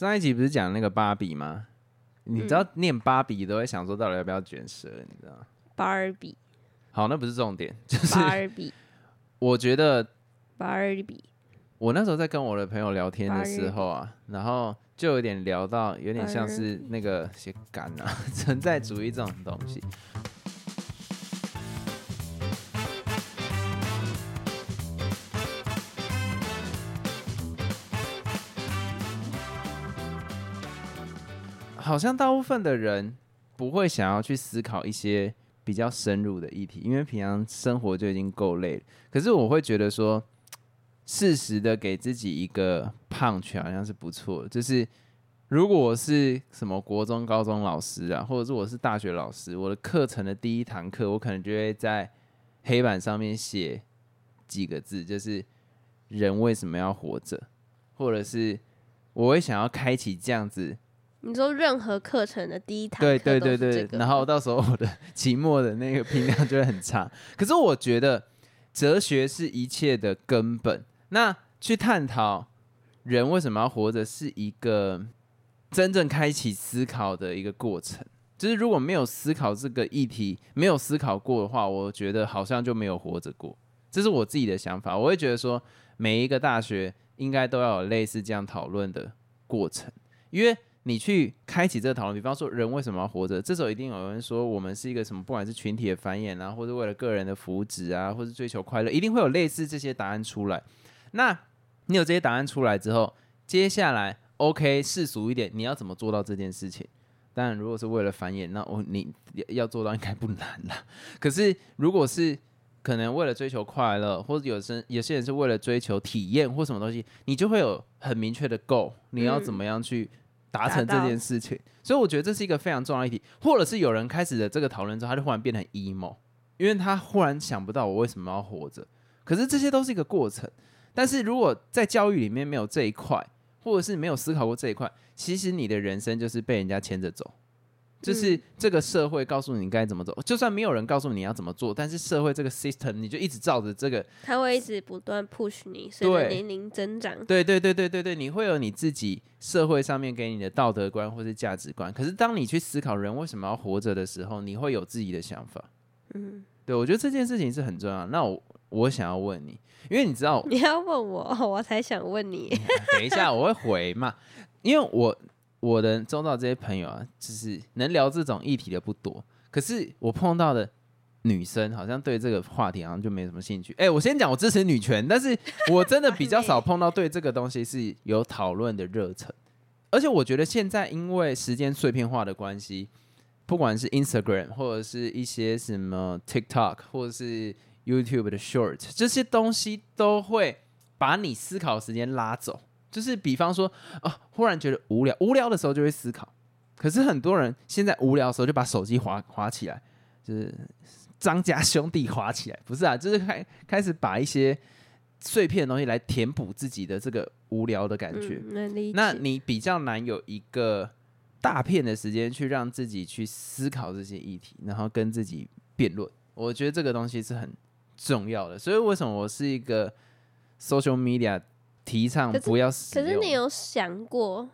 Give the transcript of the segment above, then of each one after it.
上一集不是讲那个芭比吗？你知道念芭比都会想说到底要不要卷舌，你知道吗？芭比，好，那不是重点，就是芭比，我觉得芭比，我那时候在跟我的朋友聊天的时候啊，然后就有点聊到，有点像是那个些感啊，存在主义这种东西。好像大部分的人不会想要去思考一些比较深入的议题，因为平常生活就已经够累了。可是我会觉得说，适时的给自己一个胖拳好像是不错。就是如果我是什么国中、高中老师啊，或者是我是大学老师，我的课程的第一堂课，我可能就会在黑板上面写几个字，就是人为什么要活着，或者是我会想要开启这样子。你说任何课程的第一堂对对对对，然后到时候我的 期末的那个评量就会很差。可是我觉得哲学是一切的根本，那去探讨人为什么要活着，是一个真正开启思考的一个过程。就是如果没有思考这个议题，没有思考过的话，我觉得好像就没有活着过。这是我自己的想法。我会觉得说，每一个大学应该都要有类似这样讨论的过程，因为。你去开启这个讨论，比方说人为什么要活着？这时候一定有人说，我们是一个什么？不管是群体的繁衍啊，或者为了个人的福祉啊，或者追求快乐，一定会有类似这些答案出来。那你有这些答案出来之后，接下来 OK 世俗一点，你要怎么做到这件事情？当然，如果是为了繁衍，那我你要做到应该不难啦。可是如果是可能为了追求快乐，或者有些有些人是为了追求体验或什么东西，你就会有很明确的 goal，你要怎么样去？达成这件事情，所以我觉得这是一个非常重要的议题，或者是有人开始的这个讨论之后，他就忽然变成 emo，因为他忽然想不到我为什么要活着。可是这些都是一个过程，但是如果在教育里面没有这一块，或者是没有思考过这一块，其实你的人生就是被人家牵着走。就是这个社会告诉你该怎么走，就算没有人告诉你要怎么做，但是社会这个 system 你就一直照着这个，它会一直不断 push 你，随着年龄增长。对对对对对对，你会有你自己社会上面给你的道德观或是价值观。可是当你去思考人为什么要活着的时候，你会有自己的想法。嗯，对，我觉得这件事情是很重要。那我我想要问你，因为你知道你要问我，我才想问你。等一下我会回嘛，因为我。我的周遭这些朋友啊，就是能聊这种议题的不多。可是我碰到的女生，好像对这个话题好像就没什么兴趣。哎，我先讲，我支持女权，但是我真的比较少碰到对这个东西是有讨论的热忱。而且我觉得现在因为时间碎片化的关系，不管是 Instagram 或者是一些什么 TikTok 或者是 YouTube 的 Short，这些东西都会把你思考时间拉走。就是比方说啊，忽然觉得无聊，无聊的时候就会思考。可是很多人现在无聊的时候就把手机划划起来，就是张家兄弟划起来，不是啊，就是开开始把一些碎片的东西来填补自己的这个无聊的感觉。那你比较难有一个大片的时间去让自己去思考这些议题，然后跟自己辩论。我觉得这个东西是很重要的。所以为什么我是一个 social media？提倡不要死。可是你有想过，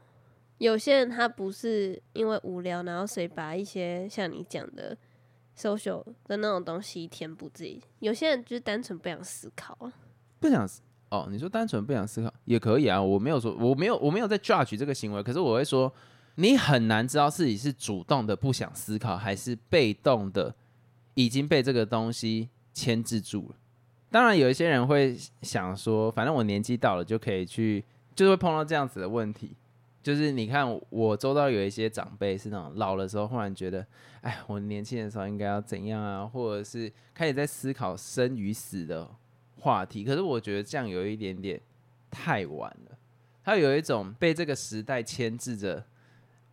有些人他不是因为无聊，然后所以把一些像你讲的 social 的那种东西填补自己。有些人就是单纯不想思考啊，不想哦。你说单纯不想思考也可以啊，我没有说我没有我没有在 judge 这个行为。可是我会说，你很难知道自己是主动的不想思考，还是被动的已经被这个东西牵制住了。当然，有一些人会想说，反正我年纪到了就可以去，就会碰到这样子的问题。就是你看，我周遭有一些长辈是那种老的时候，忽然觉得，哎，我年轻的时候应该要怎样啊，或者是开始在思考生与死的话题。可是我觉得这样有一点点太晚了。他有一种被这个时代牵制着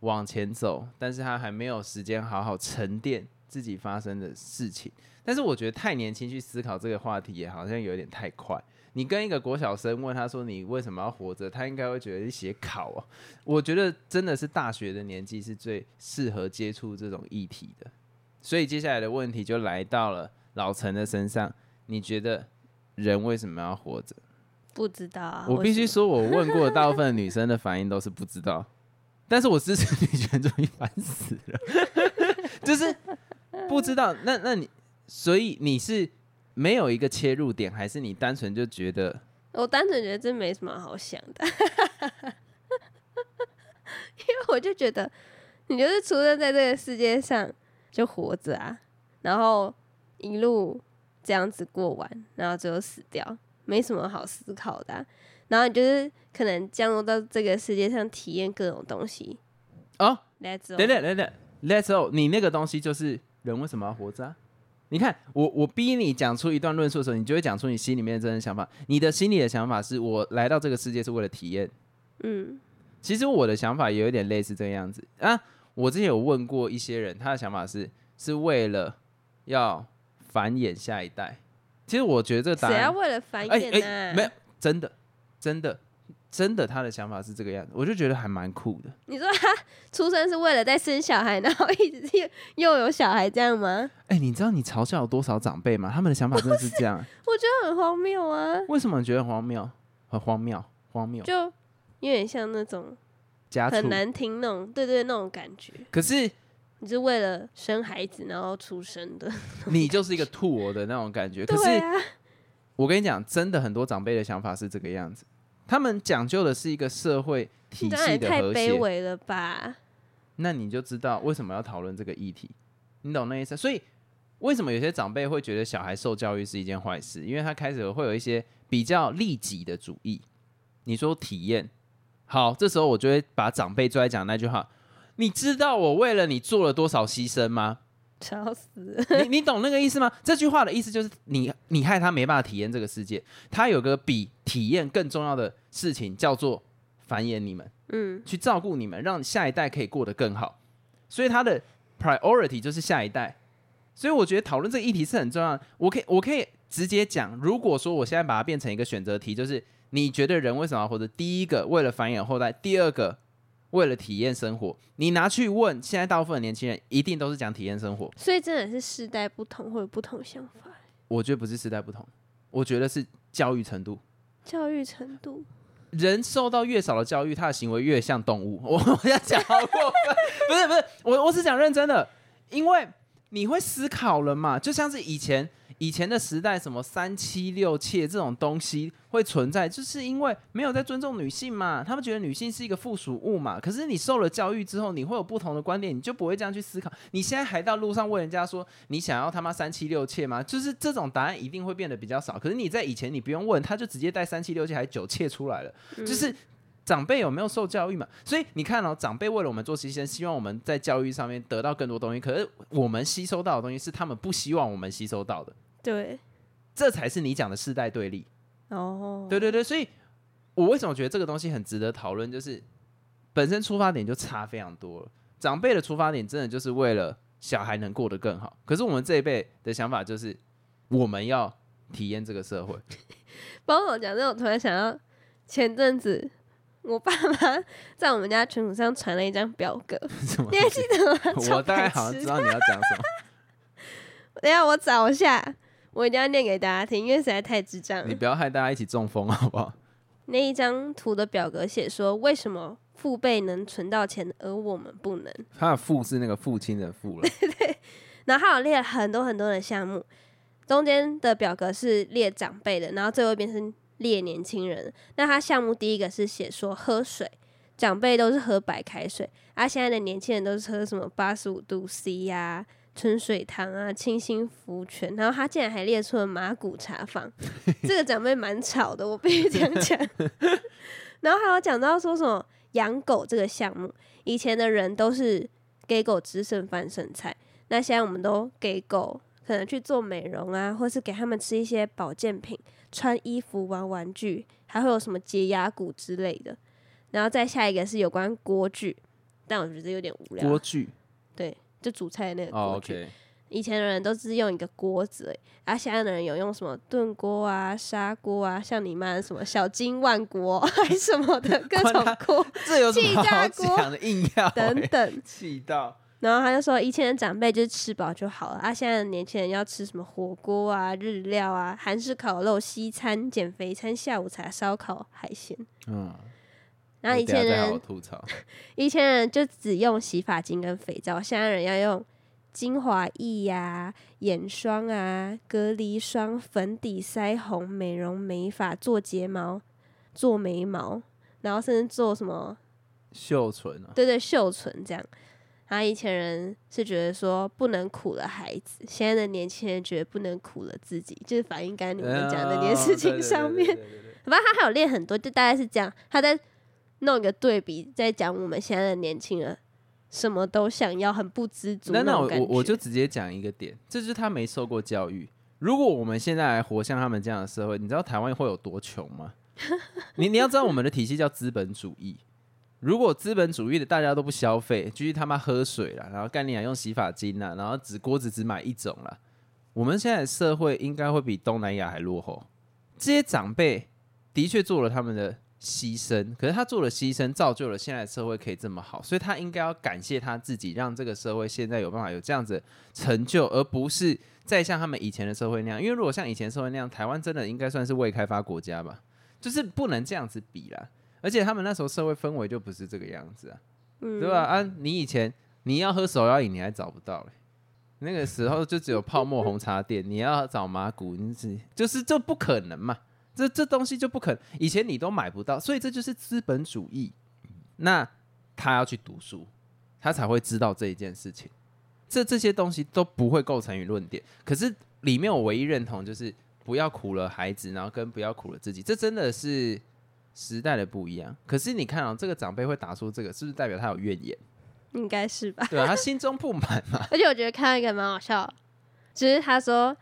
往前走，但是他还没有时间好好沉淀自己发生的事情。但是我觉得太年轻去思考这个话题也好像有点太快。你跟一个国小生问他说你为什么要活着，他应该会觉得是写考哦。我觉得真的是大学的年纪是最适合接触这种议题的。所以接下来的问题就来到了老陈的身上。你觉得人为什么要活着？不知道啊。我必须说，我问过大部分女生的反应都是不知道。但是我支持女权主义，烦死了。就是不知道，那那你，所以你是没有一个切入点，还是你单纯就觉得？我单纯觉得这没什么好想的，因为我就觉得你就是出生在这个世界上就活着啊，然后一路这样子过完，然后最后死掉，没什么好思考的啊、然后你就是可能降落到这个世界上体验各种东西。哦，Let's 等等等等，Let's go，你那个东西就是人为什么要活着、啊？你看，我我逼你讲出一段论述的时候，你就会讲出你心里面的真正想法。你的心里的想法是我来到这个世界是为了体验。嗯其实我的想法也有点类似这个样子啊。我之前有问过一些人，他的想法是是为了要繁衍下一代。其实我觉得这个答案，谁要为了繁哎衍呢、哎，没有，真的真的真的，他的想法是这个样子，我就觉得还蛮酷的。你说他出生是为了在生小孩，然后一直又又有小孩这样吗？哎、你知道你嘲笑有多少长辈吗？他们的想法真的是这样。我觉得很荒谬啊，为什么你觉得很荒谬？很荒谬，荒谬，就有点像那种家。很难听那种，对对，那种感觉。可是你是为了生孩子然后出生的，你就是一个吐我的那种感觉。可是啊，我跟你讲，真的很多长辈的想法是这个样子，他们讲究的是一个社会体系的和太卑谐。微了吧？那你就知道为什么要讨论这个议题，你懂那意思？所以为什么有些长辈会觉得小孩受教育是一件坏事？因为他开始会有一些比较利己的主义。你说体验好，这时候我就会把长辈最爱讲那句话：你知道我为了你做了多少牺牲吗？笑死！你你懂那个意思吗？这句话的意思就是你你害他没办法体验这个世界，他有个比体验更重要的事情叫做繁衍你们，嗯，去照顾你们，让下一代可以过得更好。所以他的 priority 就是下一代。所以我觉得讨论这个议题是很重要的。我可以我可以直接讲，如果说我现在把它变成一个选择题，就是你觉得人为什么要活着？第一个为了繁衍后代，第二个为了体验生活。你拿去问现在大部分的年轻人，一定都是讲体验生活。所以真的是世代不同，会有不同想法，我觉得不是时代不同，我觉得是教育程度。教育程度。人受到越少的教育，他的行为越像动物。我 我要讲好过分，不是不是，我我是讲认真的，因为你会思考了嘛，就像是以前以前的时代，什么三妻六妾这种东西会存在，就是因为没有在尊重女性嘛，他们觉得女性是一个附属物嘛。可是你受了教育之后，你会有不同的观点，你就不会这样去思考。你现在还到路上问人家说你想要他妈三妻六妾吗？就是这种答案一定会变得比较少。可是你在以前你不用问，他就直接带三妻六妾还九妾出来了。嗯就是长辈有没有受教育嘛？所以你看哦，长辈为了我们做牺牲，希望我们在教育上面得到更多东西。可是我们吸收到的东西是他们不希望我们吸收到的，对，这才是你讲的世代对立。哦，对对对，所以我为什么觉得这个东西很值得讨论？就是本身出发点就差非常多了。长辈的出发点真的就是为了小孩能过得更好，可是我们这一辈的想法就是我们要体验这个社会。帮我讲这，我突然想到前阵子我爸妈在我们家群组上传了一张表格，你还记得吗？我大概好像知道你要讲什么。等下我找一下，我一定要念给大家听，因为实在太智障了。你不要害大家一起中风好不好？那一张图的表格写说，为什么父辈能存到钱，而我们不能？他的父是那个父亲的父了。对然后他有列了很多很多的项目，中间的表格是列长辈的，然后最后一边是列年轻人。那他项目第一个是写说喝水，长辈都是喝白开水，而、现在的年轻人都是喝什么八十五度 C 呀、春水堂啊、清新福泉，然后他竟然还列出了马古茶坊，这个长辈蛮吵的，我必须这样讲。然后还有讲到说什么养狗这个项目，以前的人都是给狗吃剩饭剩菜，那现在我们都给狗可能去做美容啊，或是给他们吃一些保健品、穿衣服、玩玩具，还会有什么洁牙骨之类的。然后再下一个是有关锅具，但我觉得有点无聊锅。具对，就煮菜的那个哦锅具。以前的人都是用一个锅子而已，而、现在的人有用什么炖锅啊、砂锅啊，像你妈什么小金万锅 还什么的 各种锅这有什么气炸好锅讲的？硬要欸等等。气到然后他就说，以前的长辈就是吃饱就好了，啊，现在的年轻人要吃什么火锅啊、日料啊、韩式烤肉、西餐、减肥餐、下午茶、烧烤、海鲜。嗯，然后以前人吐槽，以前人就只用洗发精跟肥皂，现在人要用精华液呀、眼霜啊、隔离霜、粉底、腮红、美容美发、做睫毛、做眉毛，然后甚至做什么秀唇啊，对对绣唇这样。然后以前人是觉得说不能苦了孩子，现在的年轻人觉得不能苦了自己，就是反映刚才你们讲的那件事情上面。反正他还有练很多，就大概是这样。他在弄一个对比，在讲我们现在的年轻人什么都想要，很不知足那那我我我就直接讲一个点，这就是他没受过教育。如果我们现在还活像他们这样的社会，你知道台湾会有多穷吗？你你要知道我们的体系叫资本主义。如果资本主义的大家都不消费，继续他妈喝水了，然后干你啊用洗发精啦，然后只锅子只买一种了，我们现在的社会应该会比东南亚还落后。这些长辈的确做了他们的牺牲，可是他做了牺牲，造就了现在社会可以这么好，所以他应该要感谢他自己，让这个社会现在有办法有这样子成就，而不是再像他们以前的社会那样。因为如果像以前社会那样，台湾真的应该算是未开发国家吧，就是不能这样子比啦。而且他们那时候社会氛围就不是这个样子啊，嗯对吧？啊，你以前你要喝手摇饮，你还找不到嘞。那个时候就只有泡沫红茶店，你要找麻古，你是就是这不可能嘛，这这东西就不可能，以前你都买不到，所以这就是资本主义。那他要去读书，他才会知道这一件事情。这这些东西都不会构成于论点，可是里面我唯一认同就是不要苦了孩子，然后跟不要苦了自己，这真的是时代的不一样。可是你看啊、这个长辈会打出这个，是不是代表他有怨言？应该是吧。对啊，他心中不满嘛。而且我觉得看到一个蛮好笑只，就是他说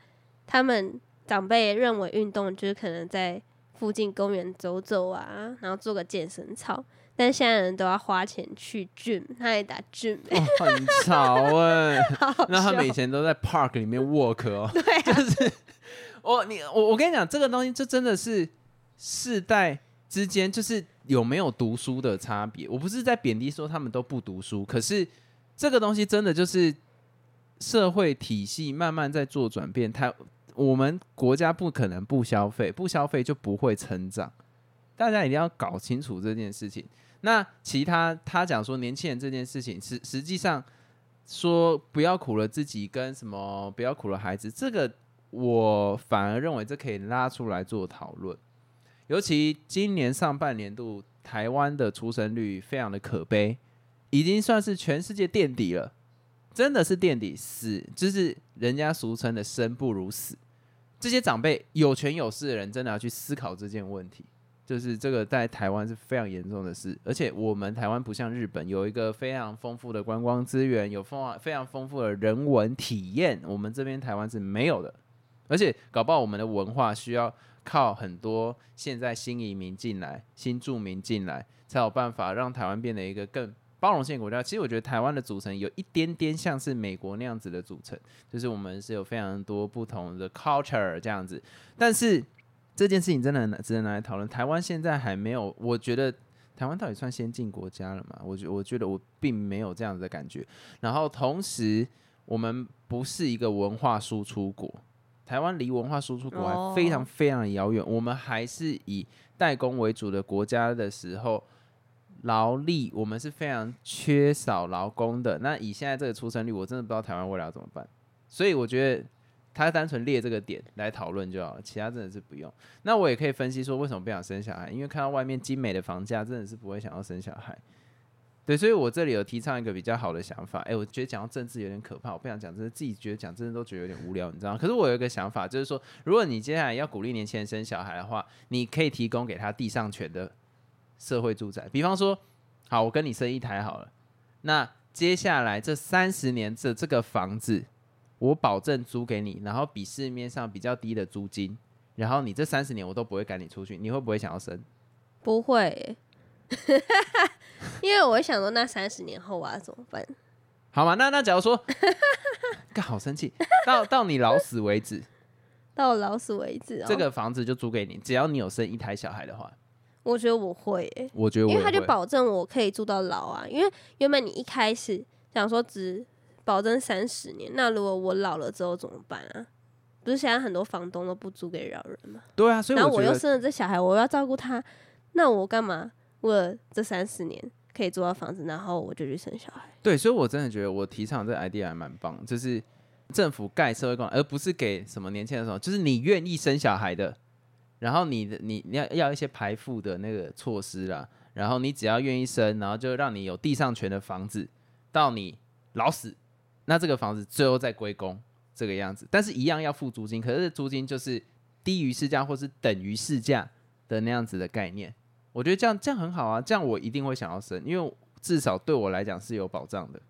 他们长辈认为运动就是可能在附近公园走走啊，然后做个健身操，但现在人都要花钱去 gym，他也打 gym，、欸哦，很潮 哎、那他们以前都在 park 里面 work 哦。对啊，我你我我跟你讲，这个东西这真的是世代之间就是有没有读书的差别。我不是在贬低说他们都不读书，可是这个东西真的就是社会体系慢慢在做转变。它我们国家不可能不消费，不消费就不会成长。大家一定要搞清楚这件事情。那其他他讲说年轻人这件事情，实实际上说不要苦了自己，跟什么不要苦了孩子，这个我反而认为这可以拉出来做讨论。尤其今年上半年度台湾的出生率非常的可悲，已经算是全世界垫底了，真的是垫底，死就是人家俗称的生不如死。这些长辈有权有势的人，真的要去思考这件问题。就是这个在台湾是非常严重的事，而且我们台湾不像日本有一个非常丰富的观光资源，有丰非常丰富的人文体验，我们这边台湾是没有的。而且搞不好我们的文化需要靠很多现在新移民进来、新住民进来，才有办法让台湾变得一个更包容性国家。其实我觉得台湾的组成有一点点像是美国那样子的组成，就是我们是有非常多不同的 culture 这样子，但是。这件事情真的很值得拿来讨论。台湾现在还没有，我觉得台湾到底算先进国家了吗？我觉我觉得我并没有这样子的感觉。然后同时，我们不是一个文化输出国，台湾离文化输出国还非常哦非常的遥远。我们还是以代工为主的国家的时候，劳力我们是非常缺少劳工的。那以现在这个出生率，我真的不知道台湾未来要怎么办。所以我觉得。他单纯列这个点来讨论就好了，其他真的是不用。那我也可以分析说为什么不想生小孩，因为看到外面精美的房价，真的是不会想要生小孩。对，所以我这里有提倡一个比较好的想法。哎、我觉得讲到政治有点可怕，我不想讲，真的自己觉得讲真的都觉得有点无聊，你知道？可是我有一个想法，就是说，如果你接下来要鼓励年轻人生小孩的话，你可以提供给他地上权的社会住宅，比方说，好，我跟你生一台好了，那接下来这三十年这这个房子。我保证租给你，然后比市面上比较低的租金，然后你这三十年我都不会赶你出去，你会不会想要生？不会欸，因为我会想说，那三十年后我要怎么办？好嘛？那那假如说，干好生气，到到你老死为止，到老死为止、哦。这个房子就租给你，只要你有生一台小孩的话，我觉得我会欸，我觉得我因为他就保证我可以住到老啊。因为原本你一开始想说只保证三十年，那如果我老了之后怎么办啊？不是现在很多房东都不租给老人吗？对啊，所以然后我又生了这小孩，我要照顾他，那我干嘛？为了这三十年可以租到房子，然后我就去生小孩。对，所以我真的觉得我提倡这 idea 还蛮棒，就是政府盖社会公，而不是给什么年轻人什么，就是你愿意生小孩的，然后你的你你要要一些排富的那个措施啦，然后你只要愿意生，然后就让你有地上权的房子，到你老死，那这个房子最后再归公这个样子，但是一样要付租金，可是租金就是低于市价或是等于市价的那样子的概念，我觉得这样这样很好啊，这样我一定会想要生，因为至少对我来讲是有保障的。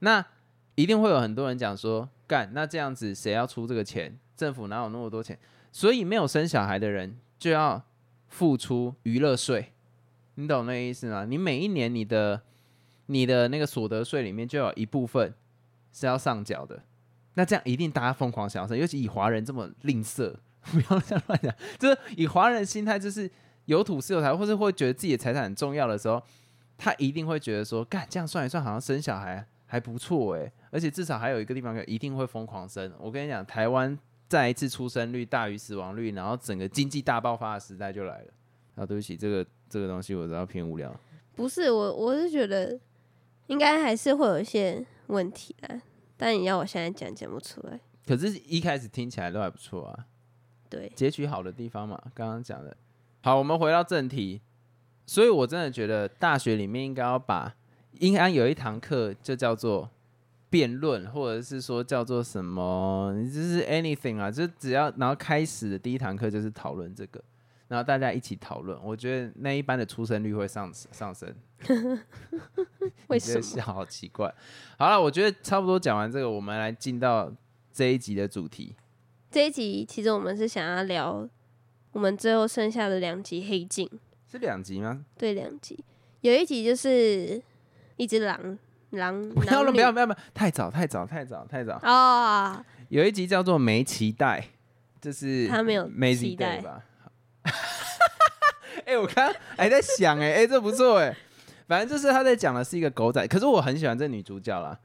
那一定会有很多人讲说，干那这样子谁要出这个钱？政府哪有那么多钱？所以没有生小孩的人就要付出娱乐税，你懂那意思吗？你每一年你的你的那个所得税里面就有一部分是要上缴的。那这样一定大家疯狂想要生，尤其以华人这么吝啬，不要这样乱讲。就是以华人心态，就是有土是有财，或是会觉得自己的财产很重要的时候，他一定会觉得说，干这样算一算，好像生小孩还不错诶，而且至少还有一个地方一定会疯狂生。我跟你讲，台湾再一次出生率大于死亡率，然后整个经济大爆发的时代就来了。啊，对不起，这个这个东西我知道偏无聊。不是我，我是觉得应该还是会有一些问题的，但你要我现在讲讲不出来。可是，一开始听起来都还不错啊。对，截取好的地方嘛，刚刚讲的。好，我们回到正题。所以我真的觉得大学里面应该要把，应该有一堂课就叫做辩论，或者是说叫做什么，就是 anything 啊，就只要然后开始的第一堂课就是讨论这个，然后大家一起讨论，我觉得那一班的出生率会上上升。为什么？笑好奇怪。好了，我觉得差不多讲完这个，我们来进到这一集的主题。这一集其实我们是想要聊我们最后剩下的两集黑镜。是两集吗？对，两集。有一集就是一只狼狼。不要了，不要，不要，不要！太早，太早，太早，太早。啊！有一集叫做《没期待》，就是他没有没期待吧？哎，我刚还在想，哎哎，这不错哎。反正就是他在讲的是一个狗仔，可是我很喜欢这女主角啦。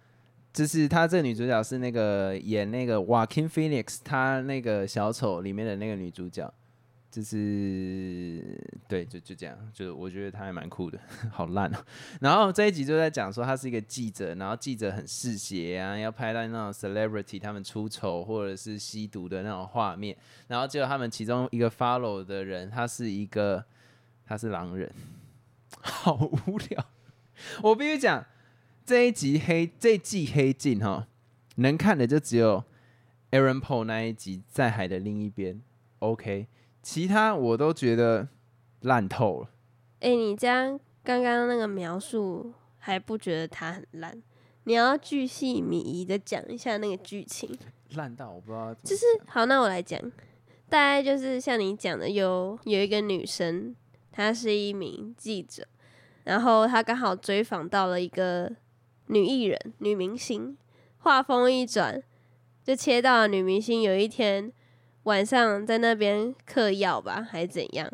就是她这女主角是那个演那个《Walking Phoenix》她那个小丑里面的那个女主角。就是对，就就这样，就我觉得他还蛮酷的，好烂哦。然后这一集就在讲说他是一个记者，然后记者很嗜血啊，要拍到那种 celebrity 他们出丑或者是吸毒的那种画面。然后结果他们其中一个 follow 的人，他是一个他是狼人，好无聊。我必须讲这一集黑这季黑镜哈，能看的就只有 Aaron Paul 那一集在海的另一边，OK。其他我都觉得烂透了。哎，你这样刚刚那个描述还不觉得它很烂？你要巨细靡遗的讲一下那个剧情。烂到我不知道。就是好，那我来讲，大概就是像你讲的，有有一个女生，她是一名记者，然后她刚好追访到了一个女艺人、女明星。话锋一转，就切到了女明星有一天。晚上在那边嗑药吧，还是怎样？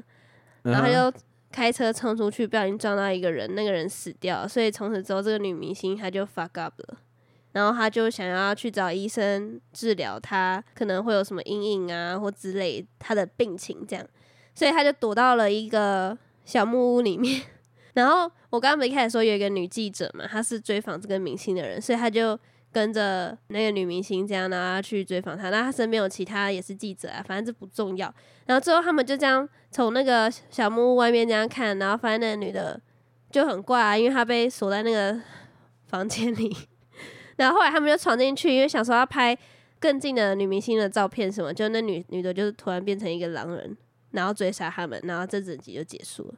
然后他就开车冲出去，不小心撞到一个人，那个人死掉。所以从此之后，这个女明星她就 fuck up 了。然后她就想要去找医生治疗，她可能会有什么阴影啊，或之类她的病情这样。所以她就躲到了一个小木屋里面。然后我刚刚一开始说有一个女记者嘛，她是追访这个明星的人，所以她就。跟着那个女明星这样呢去追访她，那她身边有其他也是记者啊，反正这不重要。然后最后他们就这样从那个小木屋外面这样看，然后发现那个女的就很怪啊，因为她被锁在那个房间里。然后后来他们就闯进去，因为想说要拍更近的女明星的照片什么，就那女女的就是突然变成一个狼人，然后追杀他们，然后这整集就结束了，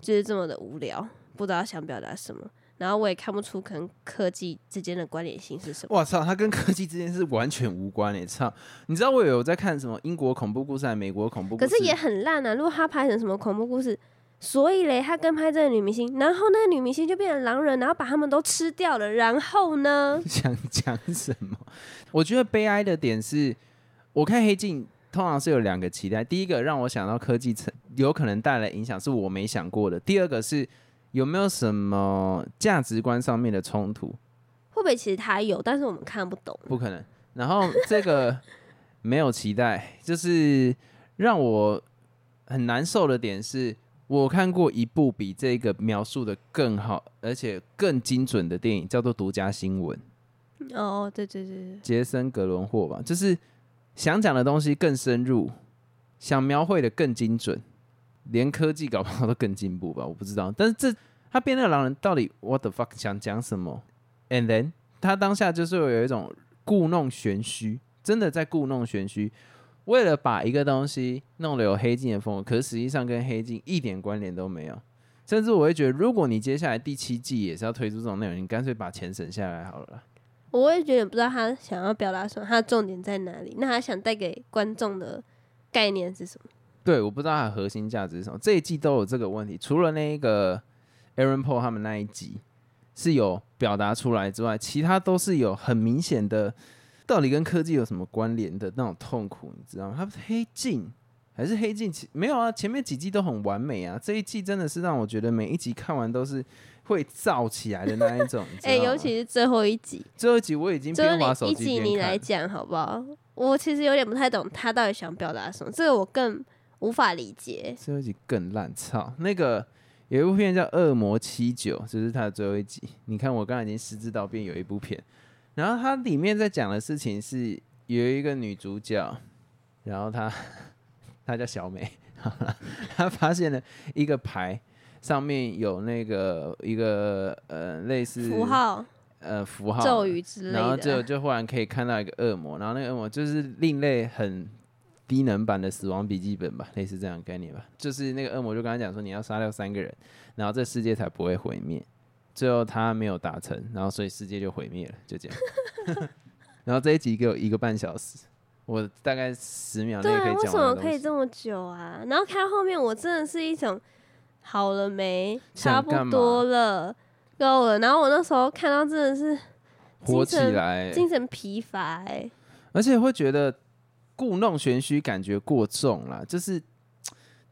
就是这么的无聊，不知道想表达什么。然后我也看不出可能科技之间的关联性是什么。我操，它跟科技之间是完全无关诶！操，你知道我有在看什么英国恐怖故事还是美国恐怖故事？可是也很烂啊！如果他拍成什么恐怖故事，所以嘞，他跟拍这个女明星，然后那个女明星就变成狼人，然后把他们都吃掉了，然后呢？想 讲什么？我觉得悲哀的点是，我看黑镜通常是有两个期待，第一个让我想到科技成有可能带来影响，是我没想过的；第二个是。有没有什么价值观上面的冲突？会不会其实他有，但是我们看不懂？不可能。然后这个 没有期待，就是让我很难受的点是，我看过一部比这个描述的更好，而且更精准的电影，叫做《独家新闻》，哦，对对对对，杰森·格伦霍吧，就是想讲的东西更深入，想描绘的更精准，连科技搞不好都更进步吧，我不知道。但是这他变那个狼人到底 what the fuck 想讲什么？And then 他当下就是有一种故弄玄虚，真的在故弄玄虚。为了把一个东西弄得有黑镜的风格，可是实际上跟黑镜一点关联都没有。甚至我会觉得，如果你接下来第七季也是要推出这种内容，你干脆把钱省下来好了。我也觉得不知道他想要表达什么，他的重点在哪里？那他想带给观众的概念是什么？对，我不知道它的核心价值是什么。这一季都有这个问题，除了那一个 Aaron Paul 他们那一集是有表达出来之外，其他都是有很明显的，到底跟科技有什么关联的那种痛苦，你知道吗？它黑镜还是黑镜？其没有啊，前面几季都很完美啊，这一季真的是让我觉得每一集看完都是会燥起来的那一种。哎、尤其是最后一集，最后一集我已经最后边滑手一集你。来讲好不好？我其实有点不太懂他到底想表达什么，这个我更无法理解。最后一集更烂，操！那个有一部片叫《恶魔七九》，这是它的最后一集。你看，我刚才已经失智到变有一部片，然后它里面在讲的事情是有一个女主角，然后她 她叫小美，她发现了一个牌，上面有那个一个呃类似符号、呃符号咒语之类然后就的，就忽然可以看到一个恶魔，然后那个恶魔就是另类很低能版的《死亡笔记本》吧，类似这样的概念吧。就是那个恶魔就跟他讲说，你要杀掉三个人，然后这世界才不会毁灭。最后他没有达成，然后所以世界就毁灭了，就这样。然后这一集给我一个半小时，我大概十秒内对啊，为可以讲什么。可以这么久啊？然后看后面，我真的是一种好了没，差不多了，够了。然后我那时候看到真的是火起来，精神疲乏哎、而且会觉得故弄玄虚，感觉过重了。就是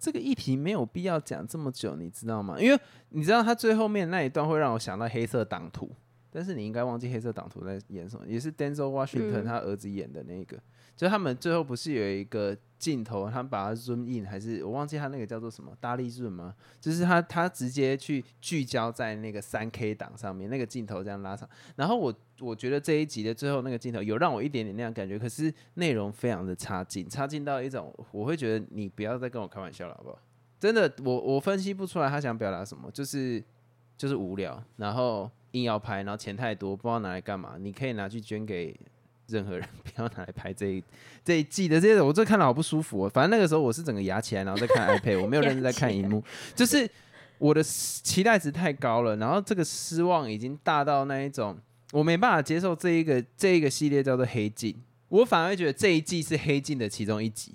这个议题没有必要讲这么久，你知道吗？因为你知道他最后面那一段会让我想到《黑色党徒》，但是你应该忘记《黑色党徒》在演什么，也是 Denzel Washington 嗯他儿子演的那个。就他们最后不是有一个镜头，他们把它 zoom in，还是我忘记他那个叫做什么大力 zoom 吗？就是他他直接去聚焦在那个三 K 档上面，那个镜头这样拉长。然后我我觉得这一集的最后那个镜头有让我一点点那样感觉，可是内容非常的差劲，差劲到一种我会觉得你不要再跟我开玩笑了，好不好？真的，我我分析不出来他想表达什么，就是就是无聊，然后硬要拍，然后钱太多，不知道拿来干嘛。你可以拿去捐给任何人，不要拿来拍这一 这一季的这些。我这看了好不舒服、哦。反正那个时候我是整个牙起来，然后再看 iPad，我没有认真在看荧幕，就是我的期待值太高了，然后这个失望已经大到那一种，我没办法接受这一个这一个系列叫做黑镜，我反而会觉得这一季是黑镜的其中一集。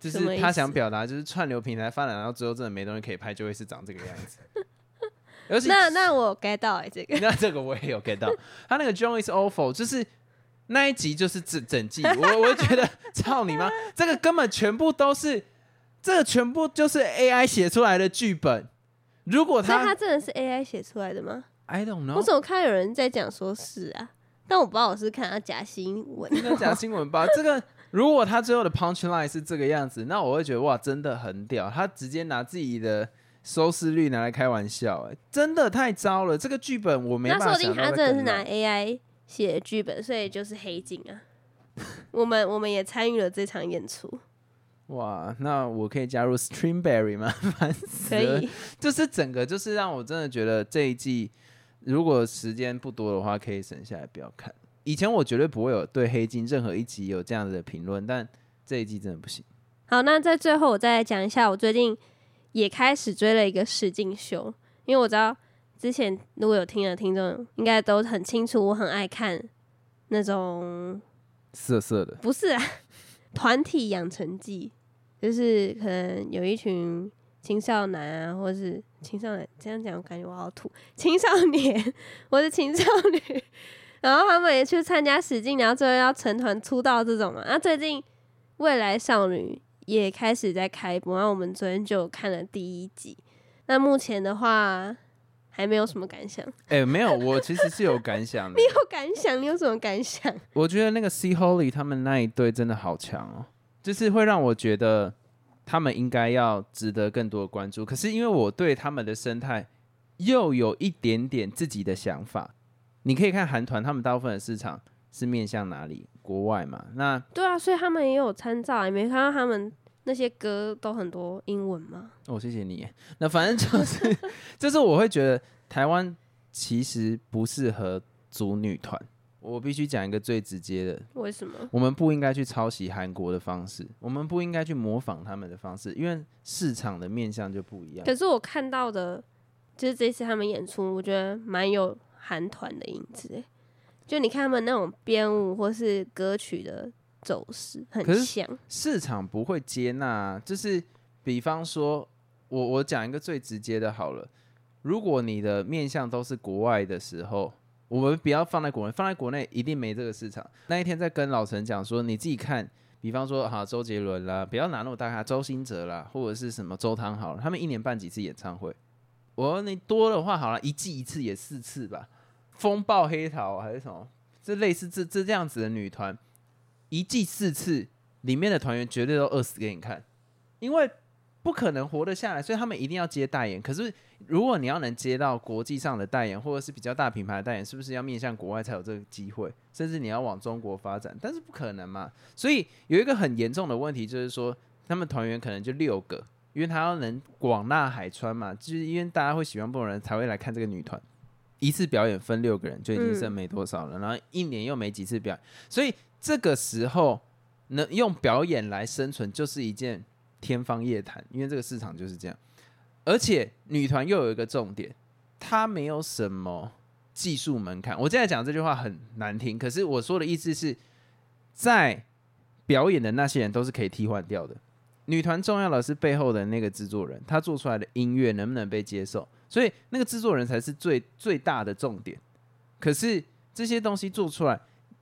就是他想表达，就是串流平台发展到最后真的没东西可以拍，就会是长这个样子。那那我 get 到哎、这个那这个我也有 get 到，他那个 John is awful，就是那一集就是整整季，我我就觉得 操你妈，这个根本全部都是，这个全部就是 AI 写出来的剧本。如果他他真的是 AI 写出来的吗？I don't 我 know，怎么看到有人在讲说是啊？但我不知道我是看他假新闻，应该假新闻吧？这个如果他最后的 punch line 是这个样子，那我会觉得哇，真的很屌，他直接拿自己的。收视率拿来开玩笑、哎，真的太糟了！这个剧本我没那办法说不定他真的是拿 AI 写剧本，所以就是黑镜啊。我们我们也参与了这场演出，哇，那我可以加入 Streamberry 吗？烦死可了！以。就是整个就是让我真的觉得这一季，如果时间不多的话，可以省下来不要看。以前我绝对不会有对黑镜任何一集有这样子的评论，但这一季真的不行。好，那在最后我再来讲一下，我最近也开始追了一个实境秀，因为我知道之前如果有听的听众应该都很清楚，我很爱看那种色色的，不是啊，团体养成记，就是可能有一群青少男啊，或是青少年，这样讲我感觉我好土，青少年 或是青少女，然后他们也去参加使劲，然后最后要成团出道这种嘛。那最近未来少女也开始在开播，然后我们昨天就看了第一集。那目前的话还没有什么感想，哎、没有，我其实是有感想的。你有感想？你有什么感想？我觉得那个 C Holy 他们那一队真的好强哦，就是会让我觉得他们应该要值得更多的关注。可是因为我对他们的生态又有一点点自己的想法，你可以看韩团，他们大部分的市场是面向哪里？国外嘛。那对啊，所以他们也有参照，你没看到他们那些歌都很多英文吗？哦，谢谢你。那反正就是，就是我会觉得台湾其实不适合组女团。我必须讲一个最直接的，为什么？我们不应该去抄袭韩国的方式，我们不应该去模仿他们的方式，因为市场的面向就不一样。可是我看到的，就是这次他们演出，我觉得蛮有韩团的影子。就你看他们那种编舞或是歌曲的走势，很像。市场不会接纳，就是比方说，我我讲一个最直接的好了，如果你的面向都是国外的时候。我们不要放在国内，放在国内一定没这个市场。那一天在跟老陈讲说，你自己看，比方说哈周杰伦啦，不要拿那么大咖，周兴哲啦，或者是什么周汤好了，他们一年办几次演唱会？我说你多的话好了，一季一次也四次吧。风暴黑桃还是什么？这类似这这这样子的女团，一季四次，里面的团员绝对都饿死给你看，因为。不可能活得下来，所以他们一定要接代言。可是，如果你要能接到国际上的代言，或者是比较大品牌的代言，是不是要面向国外才有这个机会？甚至你要往中国发展，但是不可能嘛。所以有一个很严重的问题，就是说他们团员可能就六个，因为他要能广纳海川嘛，就是因为大家会喜欢不同人才会来看这个女团。一次表演分六个人就已经剩没多少了，然后一年又没几次表演，所以这个时候能用表演来生存，就是一件。天方夜谭，因为这个市场就是这样，而且女团又有一个重点，它没有什么技术门槛。我现在讲这句话很难听，可是我说的意思是在表演的那些人都是可以替换掉的。女团重要的是背后的那个制作人，他做出来的音乐能不能被接受，所以那个制作人才是最最大的重点。可是这些东西做出来，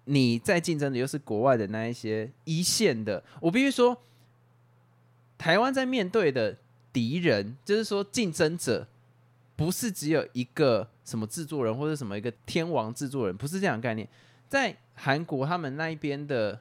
你在竞争的又是国外的那一些一线的，我必须说。台湾在面对的敌人，就是说竞争者，不是只有一个什么制作人或者什么一个天王制作人，不是这样的概念。在韩国他们那一边的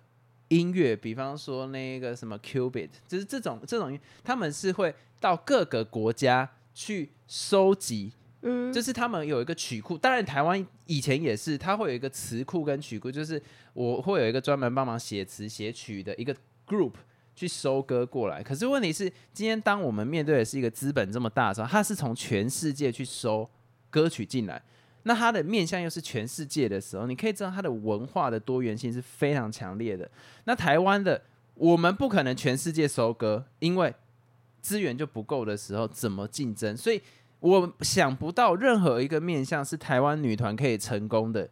音乐，比方说那个什么 Qubit，就是这种这种，他们是会到各个国家去收集，嗯，就是他们有一个曲库。当然，台湾以前也是，它会有一个词库跟曲库，就是我会有一个专门帮忙写词写曲的一个 group。去收割过来，可是问题是，今天当我们面对的是一个资本这么大的时候，它是从全世界去收歌曲进来，那它的面向又是全世界的时候，你可以知道它的文化的多元性是非常强烈的。那台湾的我们不可能全世界收割，因为资源就不够的时候，怎么竞争？所以我想不到任何一个面向是台湾女团可以成功的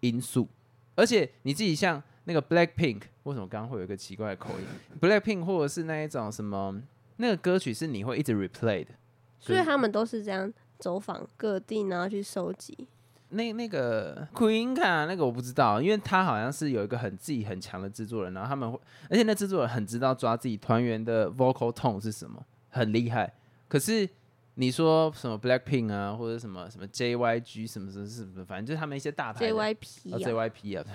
因素，而且你自己像。那个 Black Pink 为什么刚刚会有一个奇怪的口音？Black Pink 或者是那一种什么那个歌曲是你会一直 replay 的，所以他们都是这样走访各地，然后去收集。那那个 Queen 卡那个我不知道，因为他好像是有一个很自己很强的制作人，然后他们会，而且那制作人很知道抓自己团员的 vocal tone 是什么，很厉害。可是。你说什么 Blackpink 啊，或者什么什么 JYG 什么什么什么，反正就是他们一些大牌 JYP 啊，JYP 啊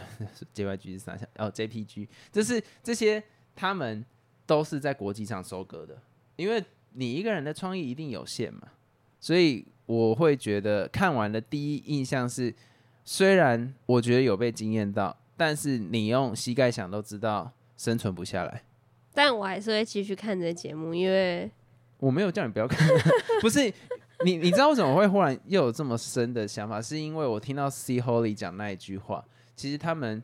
，JYG 是啥？哦，JPG，就是这些他们都是在国际上收割的，因为你一个人的创意一定有限嘛，所以我会觉得看完的第一印象是，虽然我觉得有被惊艳到，但是你用膝盖想都知道生存不下来，但我还是会继续看这节目，因为。我没有叫你不要看，不是你，你知道为什么会忽然又有这么深的想法？是因为我听到 C Holly 讲那一句话，其实他们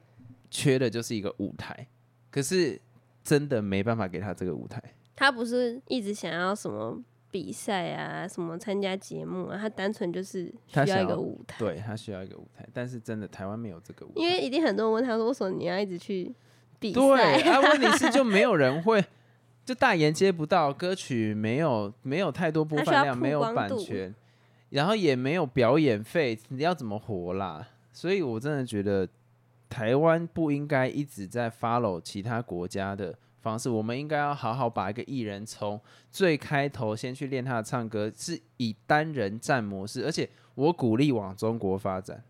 缺的就是一个舞台，可是真的没办法给他这个舞台。他不是一直想要什么比赛啊，什么参加节目啊，他单纯就是需要一个舞台。对他需要一个舞台，但是真的台湾没有这个舞台，因为一定很多人问他说，为什么你要一直去比赛？对，他问题是就没有人会。就大言接不到，歌曲没有没有太多播放量，没有版权，然后也没有表演费，你要怎么活啦？所以我真的觉得台湾不应该一直在 follow 其他国家的方式，我们应该要好好把一个艺人从最开头先去练他的唱歌，是以单人战模式，而且我鼓励往中国发展。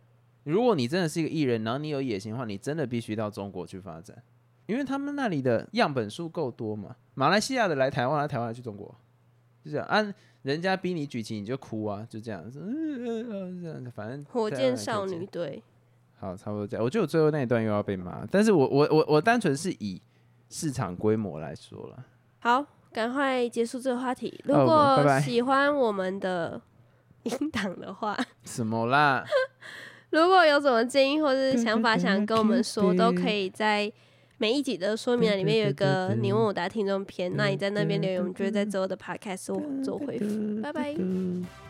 如果你真的是一个艺人，然后你有野心的话，你真的必须到中国去发展。因为他们那里的样本数够多嘛。马来西亚的来台湾，来台湾来去中国，就这样。按人家逼你举旗，你就哭啊，就这样子，嗯嗯嗯，这样子，反正火箭少女队，好，差不多这样。我觉得我最后那一段又要被骂，但是我我我我单纯是以市场规模来说了。好，赶快结束这个话题。如果喜欢我们的音档的话，什么啦？如果有什么建议或是想法想跟我们说，都可以在每一集的说明栏里面有一个你问我答听众篇，那你在那边留言，我们就会在之后的 podcast 做做回复。拜拜。拜。